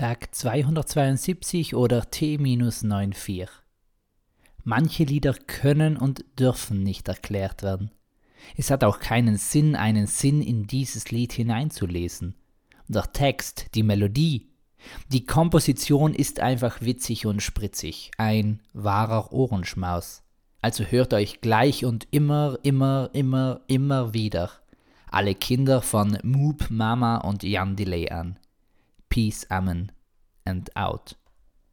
Tag 272 oder T-94. Manche Lieder können und dürfen nicht erklärt werden. Es hat auch keinen Sinn, einen Sinn in dieses Lied hineinzulesen. Der Text, die Melodie, die Komposition ist einfach witzig und spritzig, ein wahrer Ohrenschmaus. Also hört euch gleich und immer, immer, immer, immer wieder alle Kinder von Moop Mama und Jan Delay an. Peace, Amen and out.